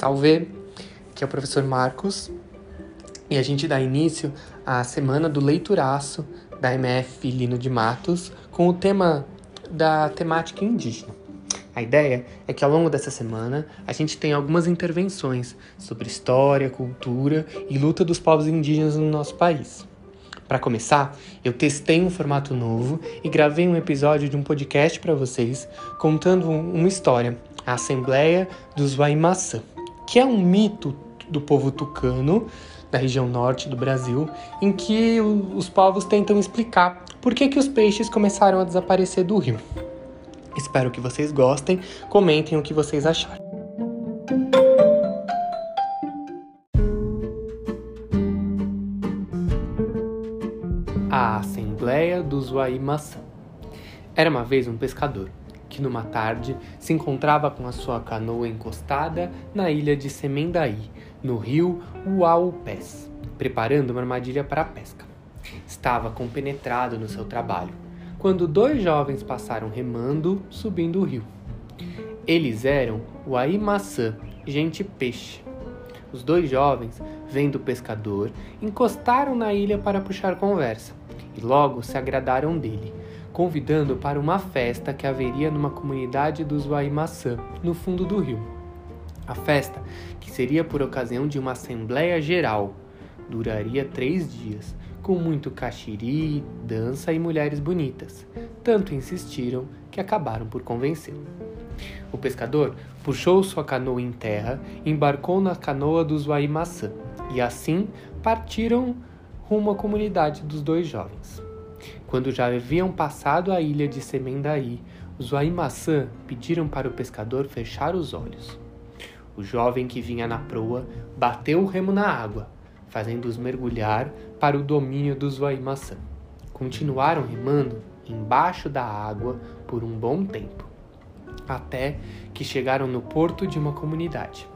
Salve! Aqui é o professor Marcos e a gente dá início à semana do leituraço da MF Lino de Matos com o tema da temática indígena. A ideia é que ao longo dessa semana a gente tem algumas intervenções sobre história, cultura e luta dos povos indígenas no nosso país. Para começar, eu testei um formato novo e gravei um episódio de um podcast para vocês contando uma história, a Assembleia dos Waimaçã, que é um mito do povo tucano da região norte do Brasil, em que os povos tentam explicar por que, que os peixes começaram a desaparecer do rio. Espero que vocês gostem, comentem o que vocês acharam. A Assembleia dos Waimaçã. Era uma vez um pescador que, numa tarde, se encontrava com a sua canoa encostada na ilha de Semendaí, no rio Uaupés, preparando uma armadilha para a pesca. Estava compenetrado no seu trabalho, quando dois jovens passaram remando, subindo o rio. Eles eram o Aimaçã, gente peixe. Os dois jovens, vendo o pescador, encostaram na ilha para puxar conversa e logo se agradaram dele, convidando para uma festa que haveria numa comunidade dos Waimaçã, no fundo do rio. A festa, que seria por ocasião de uma assembleia geral, duraria três dias, com muito caxiri, dança e mulheres bonitas. Tanto insistiram que acabaram por convencê-lo. O pescador puxou sua canoa em terra, embarcou na canoa dos Waimaçã e assim partiram rumo à comunidade dos dois jovens. Quando já haviam passado a ilha de Semendaí, os Waimaçã pediram para o pescador fechar os olhos. O jovem que vinha na proa bateu o remo na água, fazendo-os mergulhar para o domínio dos Waimaçã. Continuaram remando embaixo da água por um bom tempo, até que chegaram no porto de uma comunidade.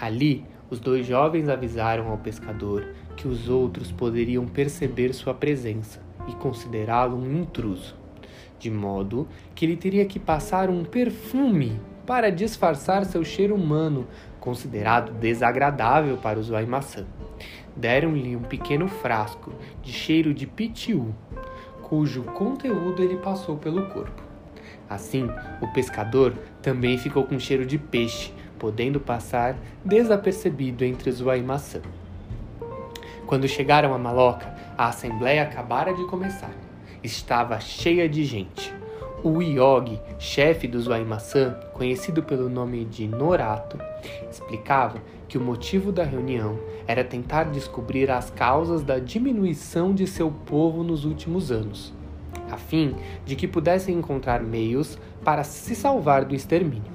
Ali, os dois jovens avisaram ao pescador que os outros poderiam perceber sua presença e considerá-lo um intruso, de modo que ele teria que passar um perfume para disfarçar seu cheiro humano, considerado desagradável para os Waimaçã. Deram-lhe um pequeno frasco de cheiro de pitiu, cujo conteúdo ele passou pelo corpo. Assim, o pescador também ficou com cheiro de peixe, podendo passar desapercebido entre os Waimaçã. Quando chegaram a Maloca, a assembleia acabara de começar. Estava cheia de gente. O Iogi, chefe dos Waimaçã, conhecido pelo nome de Norato, explicava que o motivo da reunião era tentar descobrir as causas da diminuição de seu povo nos últimos anos, a fim de que pudessem encontrar meios para se salvar do extermínio.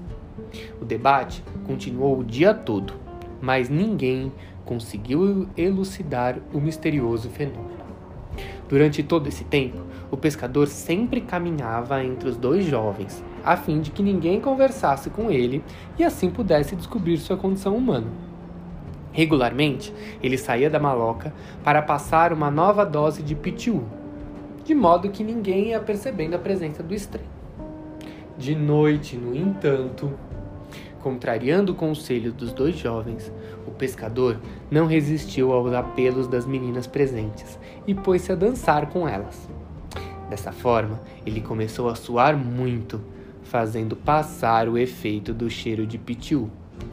O debate continuou o dia todo, mas ninguém conseguiu elucidar o misterioso fenômeno. Durante todo esse tempo, o pescador sempre caminhava entre os dois jovens, a fim de que ninguém conversasse com ele e assim pudesse descobrir sua condição humana. Regularmente, ele saía da maloca para passar uma nova dose de pitiu, de modo que ninguém ia percebendo a presença do estranho. De noite, no entanto, Contrariando o conselho dos dois jovens, o pescador não resistiu aos apelos das meninas presentes e pôs-se a dançar com elas. Dessa forma, ele começou a suar muito, fazendo passar o efeito do cheiro de pitiu,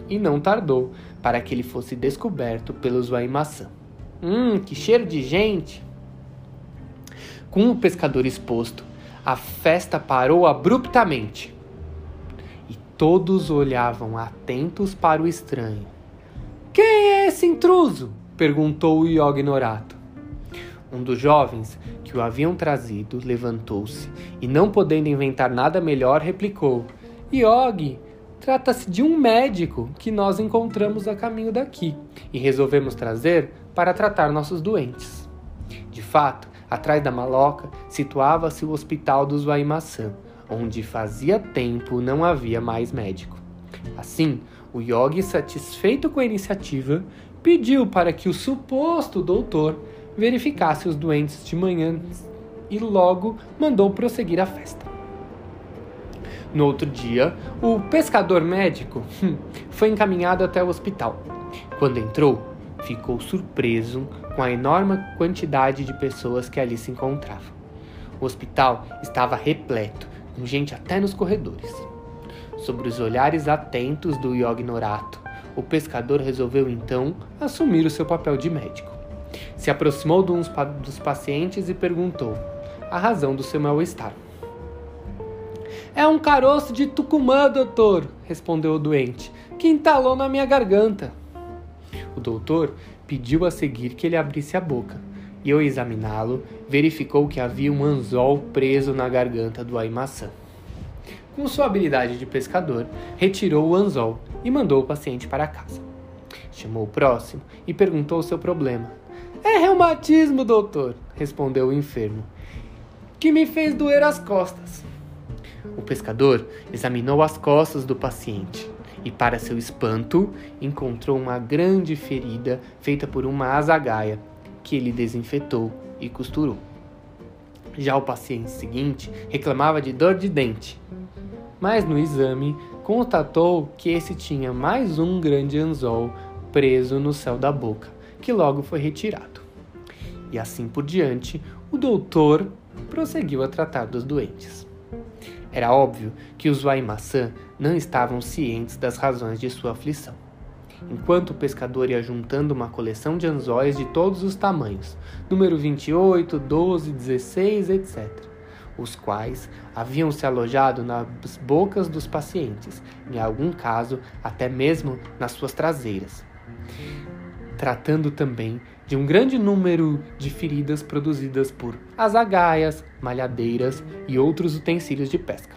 e não tardou para que ele fosse descoberto pelos Waimaçã. Hum, que cheiro de gente! Com o pescador exposto, a festa parou abruptamente Todos olhavam atentos para o estranho. Quem é esse intruso? perguntou o Yognorato. Um dos jovens que o haviam trazido levantou-se e, não podendo inventar nada melhor, replicou: Yog, trata-se de um médico que nós encontramos a caminho daqui e resolvemos trazer para tratar nossos doentes. De fato, atrás da maloca situava-se o hospital dos Waimaçã, onde fazia tempo não havia mais médico. Assim, o Yogi, satisfeito com a iniciativa, pediu para que o suposto doutor verificasse os doentes de manhã e logo mandou prosseguir a festa. No outro dia, o pescador médico hum, foi encaminhado até o hospital. Quando entrou, ficou surpreso com a enorme quantidade de pessoas que ali se encontravam. O hospital estava repleto, com gente até nos corredores. Sobre os olhares atentos do Yognorato, o pescador resolveu então assumir o seu papel de médico. Se aproximou de um dos pacientes e perguntou a razão do seu mal-estar. É um caroço de Tucumã, doutor, respondeu o doente, que entalou na minha garganta. O doutor pediu a seguir que ele abrisse a boca, e ao examiná-lo, verificou que havia um anzol preso na garganta do aimaçã. Com sua habilidade de pescador, retirou o anzol e mandou o paciente para casa. Chamou o próximo e perguntou o seu problema. É reumatismo, doutor, respondeu o enfermo, que me fez doer as costas. O pescador examinou as costas do paciente e, para seu espanto, encontrou uma grande ferida feita por uma azagaia, que ele desinfetou e costurou. Já o paciente seguinte reclamava de dor de dente, mas no exame constatou que esse tinha mais um grande anzol preso no céu da boca, que logo foi retirado. E assim por diante, o doutor prosseguiu a tratar dos doentes. Era óbvio que os Waimaçã não estavam cientes das razões de sua aflição. Enquanto o pescador ia juntando uma coleção de anzóis de todos os tamanhos, número 28, 12, 16, etc., os quais haviam se alojado nas bocas dos pacientes, em algum caso até mesmo nas suas traseiras tratando também de um grande número de feridas produzidas por azagaias, malhadeiras e outros utensílios de pesca.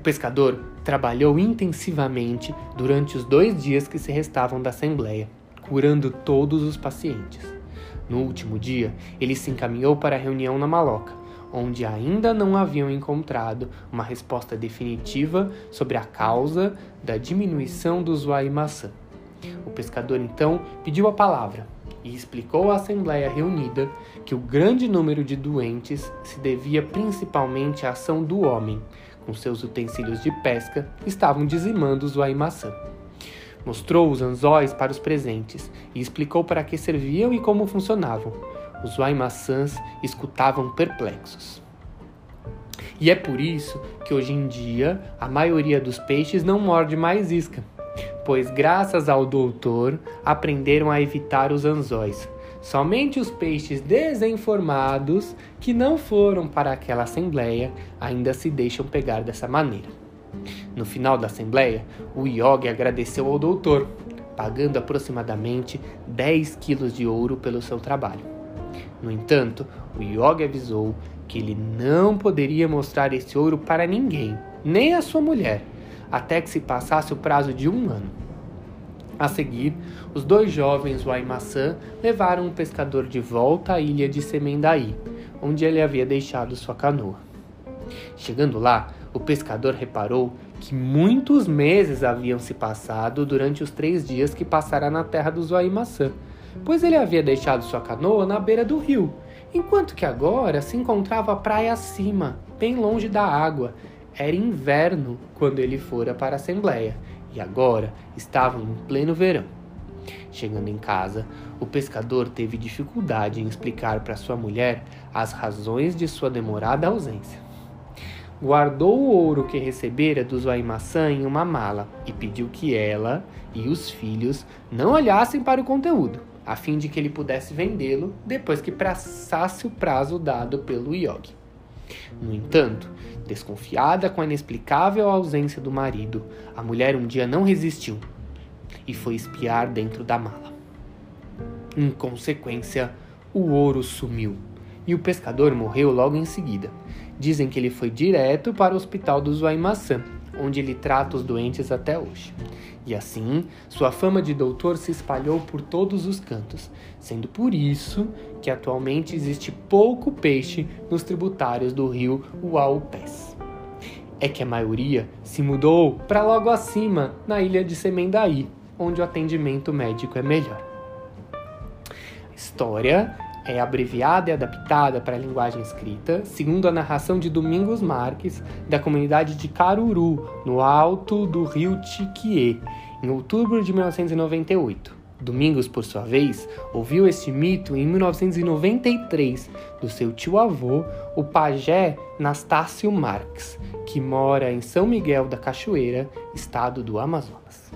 O pescador trabalhou intensivamente durante os dois dias que se restavam da Assembleia, curando todos os pacientes. No último dia, ele se encaminhou para a reunião na Maloca, onde ainda não haviam encontrado uma resposta definitiva sobre a causa da diminuição do maçã. O pescador então pediu a palavra e explicou à Assembleia reunida que o grande número de doentes se devia principalmente à ação do homem, com seus utensílios de pesca, estavam dizimando os maçã. Mostrou os anzóis para os presentes e explicou para que serviam e como funcionavam. Os maçãs escutavam perplexos. E é por isso que hoje em dia a maioria dos peixes não morde mais isca, pois graças ao doutor aprenderam a evitar os anzóis. Somente os peixes desinformados que não foram para aquela assembleia ainda se deixam pegar dessa maneira. No final da assembleia, o Yogi agradeceu ao doutor, pagando aproximadamente 10 quilos de ouro pelo seu trabalho. No entanto, o Yogi avisou que ele não poderia mostrar esse ouro para ninguém, nem a sua mulher, até que se passasse o prazo de um ano. A seguir, os dois jovens Waimaçã levaram o pescador de volta à ilha de Semendaí, onde ele havia deixado sua canoa. Chegando lá, o pescador reparou que muitos meses haviam se passado durante os três dias que passara na terra dos Waimaçã, pois ele havia deixado sua canoa na beira do rio, enquanto que agora se encontrava a praia acima, bem longe da água, era inverno quando ele fora para a Assembleia e agora estavam em pleno verão. Chegando em casa, o pescador teve dificuldade em explicar para sua mulher as razões de sua demorada ausência. Guardou o ouro que recebera dos Waimaçã em uma mala e pediu que ela e os filhos não olhassem para o conteúdo, a fim de que ele pudesse vendê-lo depois que passasse o prazo dado pelo Yogi. No entanto, desconfiada com a inexplicável ausência do marido, a mulher um dia não resistiu e foi espiar dentro da mala. Em consequência, o ouro sumiu e o pescador morreu logo em seguida. Dizem que ele foi direto para o hospital do Zuaimaçã, onde ele trata os doentes até hoje. E assim, sua fama de doutor se espalhou por todos os cantos, sendo por isso que atualmente existe pouco peixe nos tributários do rio Uaupés. É que a maioria se mudou para logo acima, na ilha de Semendaí, onde o atendimento médico é melhor. A história é abreviada e adaptada para a linguagem escrita, segundo a narração de Domingos Marques, da comunidade de Caruru, no alto do rio Tiquié, em outubro de 1998. Domingos, por sua vez, ouviu este mito em 1993 do seu tio-avô, o pajé Nastácio Marques, que mora em São Miguel da Cachoeira, estado do Amazonas.